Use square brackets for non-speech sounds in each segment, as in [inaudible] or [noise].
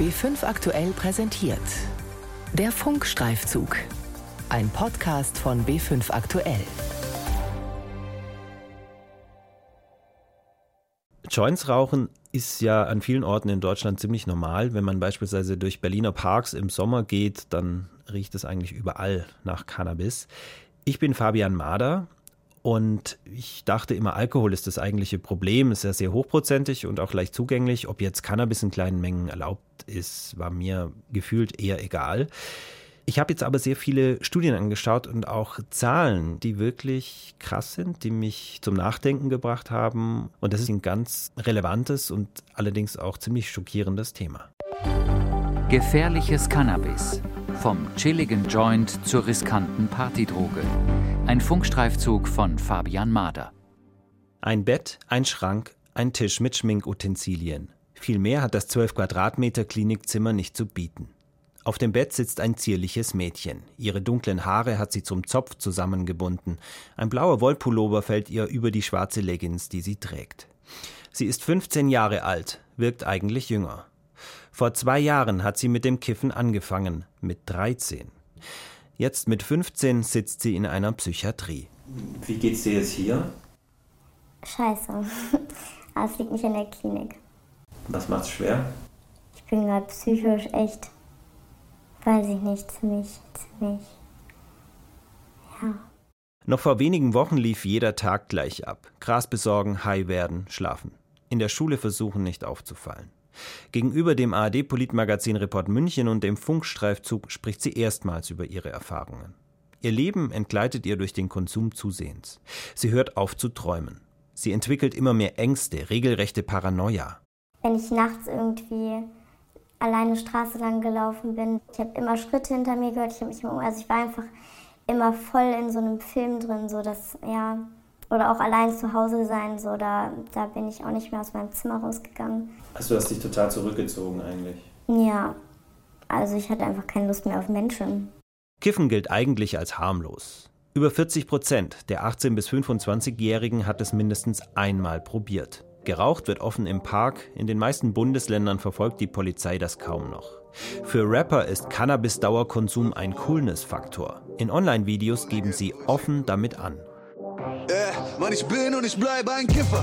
B5 aktuell präsentiert. Der Funkstreifzug. Ein Podcast von B5 aktuell. Joints rauchen ist ja an vielen Orten in Deutschland ziemlich normal. Wenn man beispielsweise durch Berliner Parks im Sommer geht, dann riecht es eigentlich überall nach Cannabis. Ich bin Fabian Mader und ich dachte immer, Alkohol ist das eigentliche Problem. Ist ja sehr hochprozentig und auch leicht zugänglich. Ob jetzt Cannabis in kleinen Mengen erlaubt ist, war mir gefühlt eher egal. Ich habe jetzt aber sehr viele Studien angeschaut und auch Zahlen, die wirklich krass sind, die mich zum Nachdenken gebracht haben. Und das ist ein ganz relevantes und allerdings auch ziemlich schockierendes Thema. Gefährliches Cannabis. Vom chilligen Joint zur riskanten Partydroge. Ein Funkstreifzug von Fabian Mader. Ein Bett, ein Schrank, ein Tisch mit Schminkutensilien. Viel mehr hat das 12 Quadratmeter Klinikzimmer nicht zu bieten. Auf dem Bett sitzt ein zierliches Mädchen. Ihre dunklen Haare hat sie zum Zopf zusammengebunden. Ein blauer Wollpullover fällt ihr über die schwarze Leggings, die sie trägt. Sie ist 15 Jahre alt, wirkt eigentlich jünger. Vor zwei Jahren hat sie mit dem Kiffen angefangen, mit 13. Jetzt mit 15 sitzt sie in einer Psychiatrie. Wie geht's dir jetzt hier? Scheiße. [laughs] Aber es liegt nicht in der Klinik. Was macht's schwer? Ich bin gerade psychisch echt, weiß ich nicht, ziemlich, ziemlich, ja. Noch vor wenigen Wochen lief jeder Tag gleich ab. Gras besorgen, high werden, schlafen. In der Schule versuchen, nicht aufzufallen. Gegenüber dem ARD-Politmagazin Report München und dem Funkstreifzug spricht sie erstmals über ihre Erfahrungen. Ihr Leben entgleitet ihr durch den Konsum zusehends. Sie hört auf zu träumen. Sie entwickelt immer mehr Ängste, regelrechte Paranoia. Wenn ich nachts irgendwie alleine Straße lang gelaufen bin, ich habe immer Schritte hinter mir gehört, ich habe mich immer, also ich war einfach immer voll in so einem Film drin, so dass ja oder auch allein zu Hause sein, so da, da bin ich auch nicht mehr aus meinem Zimmer rausgegangen. Also du hast dich total zurückgezogen eigentlich? Ja, also ich hatte einfach keine Lust mehr auf Menschen. Kiffen gilt eigentlich als harmlos. Über 40 Prozent der 18- bis 25-Jährigen hat es mindestens einmal probiert. Geraucht wird offen im Park, in den meisten Bundesländern verfolgt die Polizei das kaum noch. Für Rapper ist Cannabis-Dauerkonsum ein Coolness-Faktor. In Online-Videos geben sie offen damit an. Äh, Mann, ich bin und ich bleibe ein Kiffer.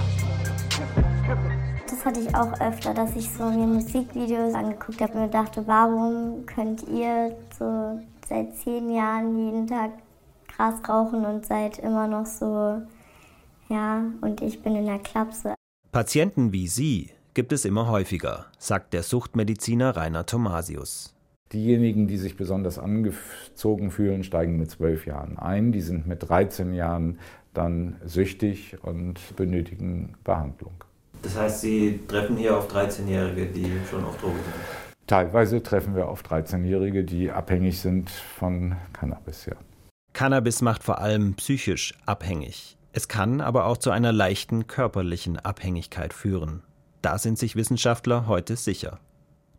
Das hatte ich auch öfter, dass ich so mir Musikvideos angeguckt habe und mir dachte, warum könnt ihr so seit zehn Jahren jeden Tag Gras rauchen und seid immer noch so, ja, und ich bin in der Klapse. Patienten wie Sie gibt es immer häufiger, sagt der Suchtmediziner Rainer Thomasius. Diejenigen, die sich besonders angezogen fühlen, steigen mit zwölf Jahren ein. Die sind mit 13 Jahren dann süchtig und benötigen Behandlung. Das heißt, Sie treffen hier auf 13-Jährige, die schon auf Drogen sind? Teilweise treffen wir auf 13-Jährige, die abhängig sind von Cannabis, ja. Cannabis macht vor allem psychisch abhängig. Es kann aber auch zu einer leichten körperlichen Abhängigkeit führen. Da sind sich Wissenschaftler heute sicher.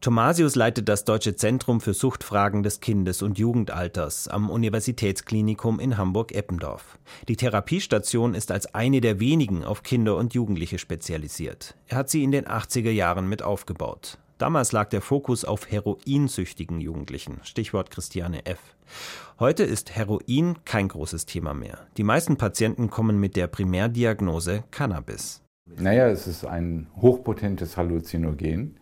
Thomasius leitet das Deutsche Zentrum für Suchtfragen des Kindes- und Jugendalters am Universitätsklinikum in Hamburg-Eppendorf. Die Therapiestation ist als eine der wenigen auf Kinder und Jugendliche spezialisiert. Er hat sie in den 80er Jahren mit aufgebaut. Damals lag der Fokus auf heroinsüchtigen Jugendlichen, Stichwort Christiane F. Heute ist Heroin kein großes Thema mehr. Die meisten Patienten kommen mit der Primärdiagnose Cannabis. Naja, es ist ein hochpotentes Halluzinogen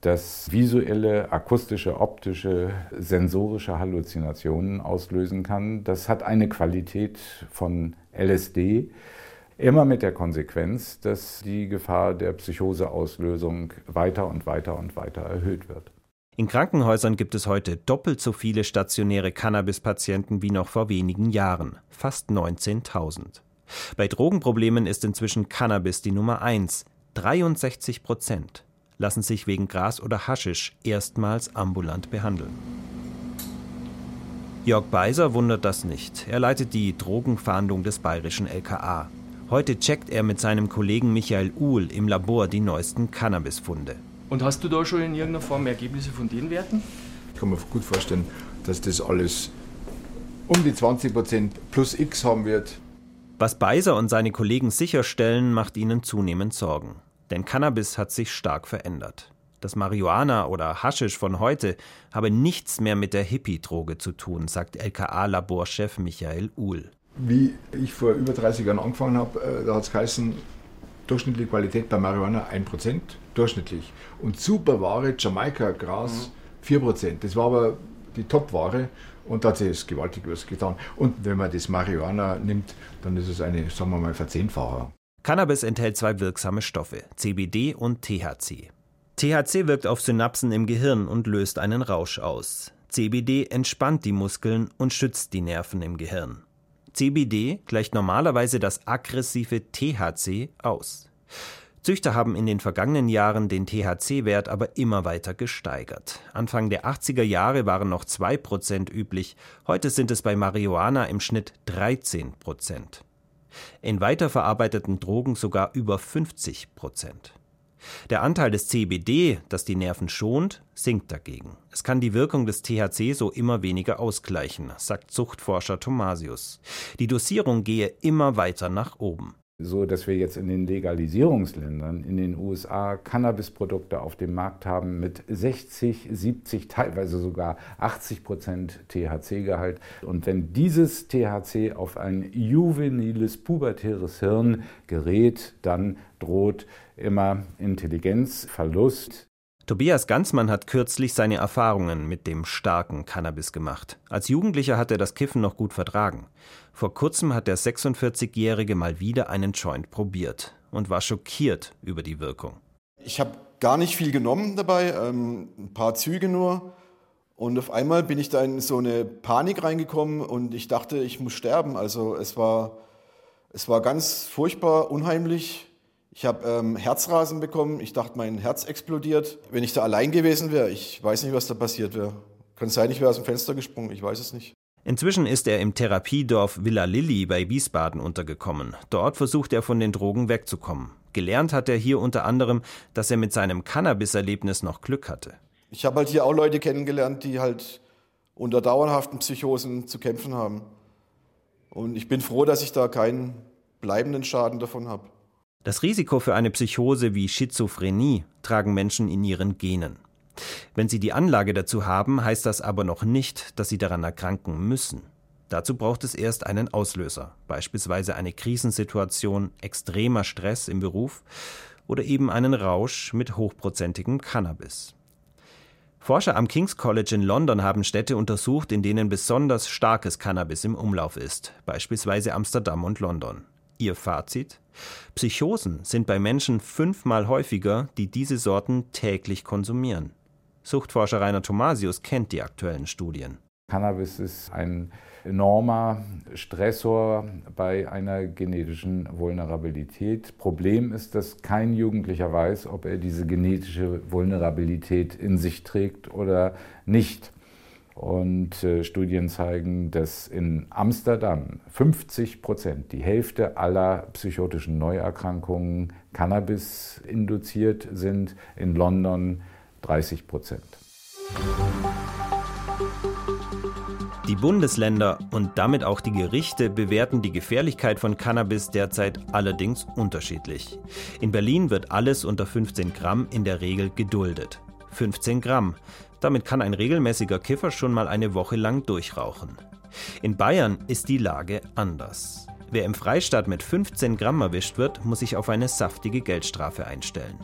das visuelle, akustische, optische, sensorische Halluzinationen auslösen kann. Das hat eine Qualität von LSD, immer mit der Konsequenz, dass die Gefahr der Psychoseauslösung weiter und weiter und weiter erhöht wird. In Krankenhäusern gibt es heute doppelt so viele stationäre Cannabis-Patienten wie noch vor wenigen Jahren, fast 19.000. Bei Drogenproblemen ist inzwischen Cannabis die Nummer eins, 63 Prozent lassen sich wegen Gras oder Haschisch erstmals ambulant behandeln. Jörg Beiser wundert das nicht. Er leitet die Drogenfahndung des bayerischen LKA. Heute checkt er mit seinem Kollegen Michael Uhl im Labor die neuesten Cannabisfunde. Und hast du da schon in irgendeiner Form Ergebnisse von den Werten? Ich kann mir gut vorstellen, dass das alles um die 20% plus X haben wird. Was Beiser und seine Kollegen sicherstellen, macht ihnen zunehmend Sorgen. Denn Cannabis hat sich stark verändert. Das Marihuana oder Haschisch von heute habe nichts mehr mit der Hippie-Droge zu tun, sagt LKA-Laborchef Michael Uhl. Wie ich vor über 30 Jahren angefangen habe, äh, da hat es geheißen, durchschnittliche Qualität bei Marihuana 1%, durchschnittlich. Und Superware, Jamaika-Gras, mhm. 4%. Das war aber die Top-Ware und da hat sich das gewaltig was getan. Und wenn man das Marihuana nimmt, dann ist es eine, sagen wir mal, Verzehnfachung. Cannabis enthält zwei wirksame Stoffe, CBD und THC. THC wirkt auf Synapsen im Gehirn und löst einen Rausch aus. CBD entspannt die Muskeln und schützt die Nerven im Gehirn. CBD gleicht normalerweise das aggressive THC aus. Züchter haben in den vergangenen Jahren den THC-Wert aber immer weiter gesteigert. Anfang der 80er Jahre waren noch 2% üblich, heute sind es bei Marihuana im Schnitt 13%. In weiterverarbeiteten Drogen sogar über 50%. Der Anteil des CBD, das die Nerven schont, sinkt dagegen. Es kann die Wirkung des THC so immer weniger ausgleichen, sagt Zuchtforscher Thomasius. Die Dosierung gehe immer weiter nach oben so dass wir jetzt in den Legalisierungsländern in den USA Cannabisprodukte auf dem Markt haben mit 60, 70, teilweise sogar 80 Prozent THC-Gehalt. Und wenn dieses THC auf ein juveniles, pubertäres Hirn gerät, dann droht immer Intelligenzverlust. Tobias Ganzmann hat kürzlich seine Erfahrungen mit dem starken Cannabis gemacht. Als Jugendlicher hat er das Kiffen noch gut vertragen. Vor kurzem hat der 46-Jährige mal wieder einen Joint probiert und war schockiert über die Wirkung. Ich habe gar nicht viel genommen dabei, ähm, ein paar Züge nur. Und auf einmal bin ich da in so eine Panik reingekommen und ich dachte, ich muss sterben. Also es war, es war ganz furchtbar, unheimlich. Ich habe ähm, Herzrasen bekommen. Ich dachte, mein Herz explodiert. Wenn ich da allein gewesen wäre, ich weiß nicht, was da passiert wäre. Kann sein, ich wäre aus dem Fenster gesprungen. Ich weiß es nicht. Inzwischen ist er im Therapiedorf Villa Lilly bei Wiesbaden untergekommen. Dort versucht er von den Drogen wegzukommen. Gelernt hat er hier unter anderem, dass er mit seinem Cannabis-Erlebnis noch Glück hatte. Ich habe halt hier auch Leute kennengelernt, die halt unter dauerhaften Psychosen zu kämpfen haben. Und ich bin froh, dass ich da keinen bleibenden Schaden davon habe. Das Risiko für eine Psychose wie Schizophrenie tragen Menschen in ihren Genen. Wenn sie die Anlage dazu haben, heißt das aber noch nicht, dass sie daran erkranken müssen. Dazu braucht es erst einen Auslöser, beispielsweise eine Krisensituation, extremer Stress im Beruf oder eben einen Rausch mit hochprozentigem Cannabis. Forscher am King's College in London haben Städte untersucht, in denen besonders starkes Cannabis im Umlauf ist, beispielsweise Amsterdam und London. Ihr Fazit? Psychosen sind bei Menschen fünfmal häufiger, die diese Sorten täglich konsumieren. Suchtforscher Rainer Thomasius kennt die aktuellen Studien. Cannabis ist ein enormer Stressor bei einer genetischen Vulnerabilität. Problem ist, dass kein Jugendlicher weiß, ob er diese genetische Vulnerabilität in sich trägt oder nicht. Und äh, Studien zeigen, dass in Amsterdam 50 Prozent, die Hälfte aller psychotischen Neuerkrankungen Cannabis induziert sind, in London 30 Prozent. Die Bundesländer und damit auch die Gerichte bewerten die Gefährlichkeit von Cannabis derzeit allerdings unterschiedlich. In Berlin wird alles unter 15 Gramm in der Regel geduldet. 15 Gramm. Damit kann ein regelmäßiger Kiffer schon mal eine Woche lang durchrauchen. In Bayern ist die Lage anders. Wer im Freistaat mit 15 Gramm erwischt wird, muss sich auf eine saftige Geldstrafe einstellen.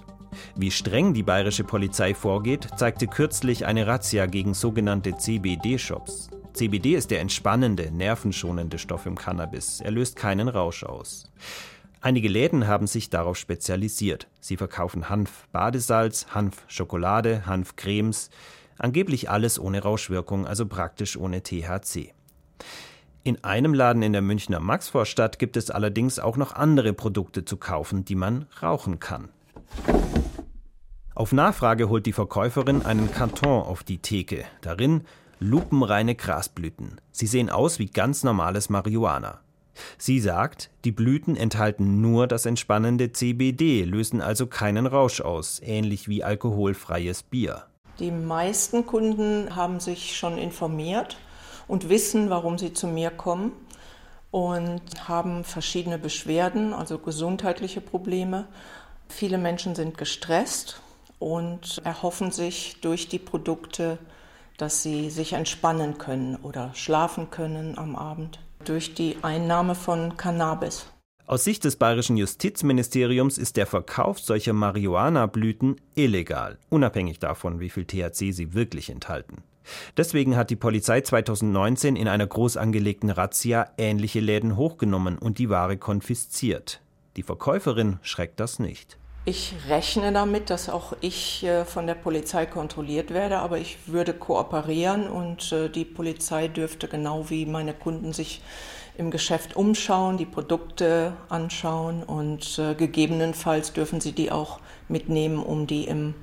Wie streng die bayerische Polizei vorgeht, zeigte kürzlich eine Razzia gegen sogenannte CBD-Shops. CBD ist der entspannende, nervenschonende Stoff im Cannabis. Er löst keinen Rausch aus. Einige Läden haben sich darauf spezialisiert. Sie verkaufen Hanf, Badesalz, Hanf, Schokolade, Hanfcremes. Angeblich alles ohne Rauschwirkung, also praktisch ohne THC. In einem Laden in der Münchner Maxvorstadt gibt es allerdings auch noch andere Produkte zu kaufen, die man rauchen kann. Auf Nachfrage holt die Verkäuferin einen Karton auf die Theke. Darin lupenreine Grasblüten. Sie sehen aus wie ganz normales Marihuana. Sie sagt, die Blüten enthalten nur das entspannende CBD, lösen also keinen Rausch aus, ähnlich wie alkoholfreies Bier. Die meisten Kunden haben sich schon informiert und wissen, warum sie zu mir kommen und haben verschiedene Beschwerden, also gesundheitliche Probleme. Viele Menschen sind gestresst, und erhoffen sich durch die Produkte, dass sie sich entspannen können oder schlafen können am Abend durch die Einnahme von Cannabis. Aus Sicht des bayerischen Justizministeriums ist der Verkauf solcher Marihuana-Blüten illegal, unabhängig davon, wie viel THC sie wirklich enthalten. Deswegen hat die Polizei 2019 in einer groß angelegten Razzia ähnliche Läden hochgenommen und die Ware konfisziert. Die Verkäuferin schreckt das nicht. Ich rechne damit, dass auch ich äh, von der Polizei kontrolliert werde, aber ich würde kooperieren und äh, die Polizei dürfte genau wie meine Kunden sich im Geschäft umschauen, die Produkte anschauen und äh, gegebenenfalls dürfen sie die auch mitnehmen, um die im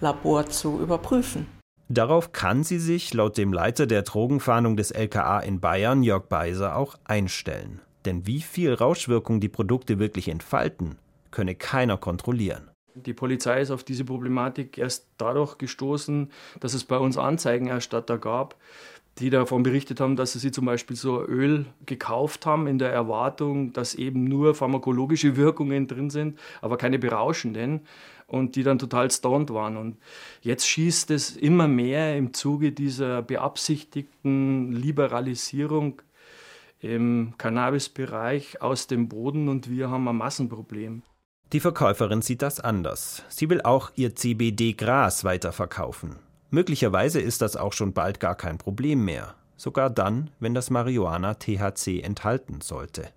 Labor zu überprüfen. Darauf kann sie sich laut dem Leiter der Drogenfahndung des LKA in Bayern, Jörg Beiser, auch einstellen. Denn wie viel Rauschwirkung die Produkte wirklich entfalten, könne keiner kontrollieren. Die Polizei ist auf diese Problematik erst dadurch gestoßen, dass es bei uns Anzeigenerstatter gab, die davon berichtet haben, dass sie zum Beispiel so Öl gekauft haben in der Erwartung, dass eben nur pharmakologische Wirkungen drin sind, aber keine berauschenden und die dann total stoned waren. Und jetzt schießt es immer mehr im Zuge dieser beabsichtigten Liberalisierung im Cannabisbereich aus dem Boden und wir haben ein Massenproblem. Die Verkäuferin sieht das anders. Sie will auch ihr CBD-Gras weiterverkaufen. Möglicherweise ist das auch schon bald gar kein Problem mehr, sogar dann, wenn das Marihuana THC enthalten sollte.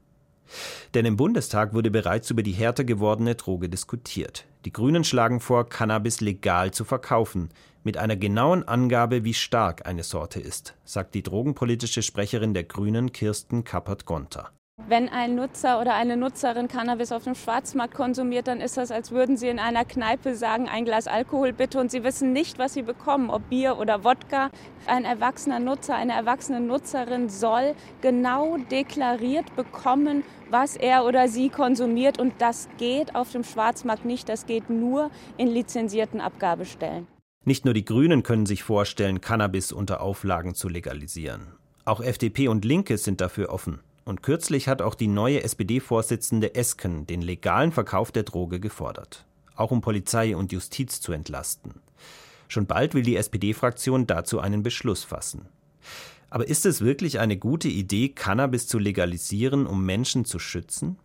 Denn im Bundestag wurde bereits über die härter gewordene Droge diskutiert. Die Grünen schlagen vor, Cannabis legal zu verkaufen, mit einer genauen Angabe, wie stark eine Sorte ist, sagt die drogenpolitische Sprecherin der Grünen Kirsten Kappert-Gonter. Wenn ein Nutzer oder eine Nutzerin Cannabis auf dem Schwarzmarkt konsumiert, dann ist das, als würden sie in einer Kneipe sagen, ein Glas Alkohol bitte und sie wissen nicht, was sie bekommen, ob Bier oder Wodka. Ein erwachsener Nutzer, eine erwachsene Nutzerin soll genau deklariert bekommen, was er oder sie konsumiert und das geht auf dem Schwarzmarkt nicht, das geht nur in lizenzierten Abgabestellen. Nicht nur die Grünen können sich vorstellen, Cannabis unter Auflagen zu legalisieren. Auch FDP und Linke sind dafür offen. Und kürzlich hat auch die neue SPD-Vorsitzende Esken den legalen Verkauf der Droge gefordert, auch um Polizei und Justiz zu entlasten. Schon bald will die SPD-Fraktion dazu einen Beschluss fassen. Aber ist es wirklich eine gute Idee, Cannabis zu legalisieren, um Menschen zu schützen?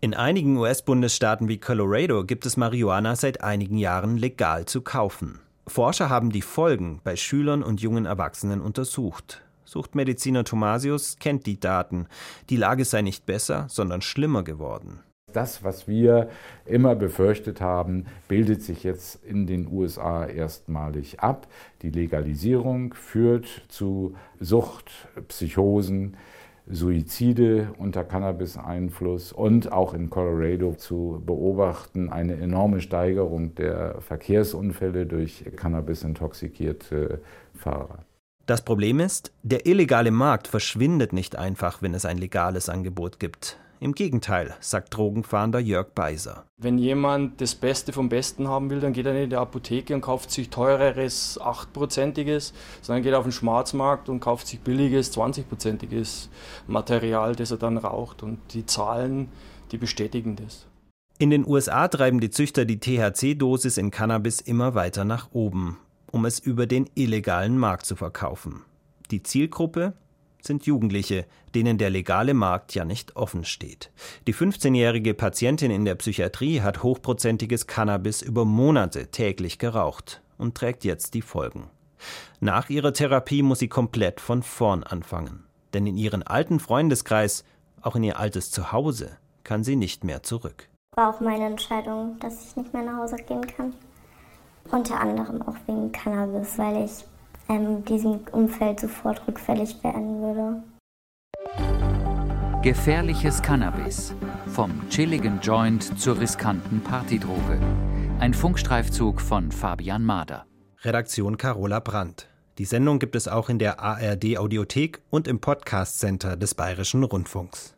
In einigen US-Bundesstaaten wie Colorado gibt es Marihuana seit einigen Jahren legal zu kaufen. Forscher haben die Folgen bei Schülern und jungen Erwachsenen untersucht. Suchtmediziner Thomasius kennt die Daten. Die Lage sei nicht besser, sondern schlimmer geworden. Das, was wir immer befürchtet haben, bildet sich jetzt in den USA erstmalig ab. Die Legalisierung führt zu Sucht, Psychosen, Suizide unter Cannabis-Einfluss und auch in Colorado zu beobachten eine enorme Steigerung der Verkehrsunfälle durch Cannabis-intoxikierte Fahrer. Das Problem ist, der illegale Markt verschwindet nicht einfach, wenn es ein legales Angebot gibt. Im Gegenteil, sagt Drogenfahnder Jörg Beiser. Wenn jemand das Beste vom Besten haben will, dann geht er nicht in die Apotheke und kauft sich teureres 8%iges, sondern geht auf den Schwarzmarkt und kauft sich billiges 20%iges Material, das er dann raucht. Und die Zahlen, die bestätigen das. In den USA treiben die Züchter die THC-Dosis in Cannabis immer weiter nach oben um es über den illegalen Markt zu verkaufen. Die Zielgruppe sind Jugendliche, denen der legale Markt ja nicht offen steht. Die 15-jährige Patientin in der Psychiatrie hat hochprozentiges Cannabis über Monate täglich geraucht und trägt jetzt die Folgen. Nach ihrer Therapie muss sie komplett von vorn anfangen. Denn in ihren alten Freundeskreis, auch in ihr altes Zuhause, kann sie nicht mehr zurück. War auch meine Entscheidung, dass ich nicht mehr nach Hause gehen kann. Unter anderem auch wegen Cannabis, weil ich ähm, diesem Umfeld sofort rückfällig werden würde. Gefährliches Cannabis. Vom chilligen Joint zur riskanten Partydroge. Ein Funkstreifzug von Fabian Mader. Redaktion Carola Brandt. Die Sendung gibt es auch in der ARD Audiothek und im Podcast Center des Bayerischen Rundfunks.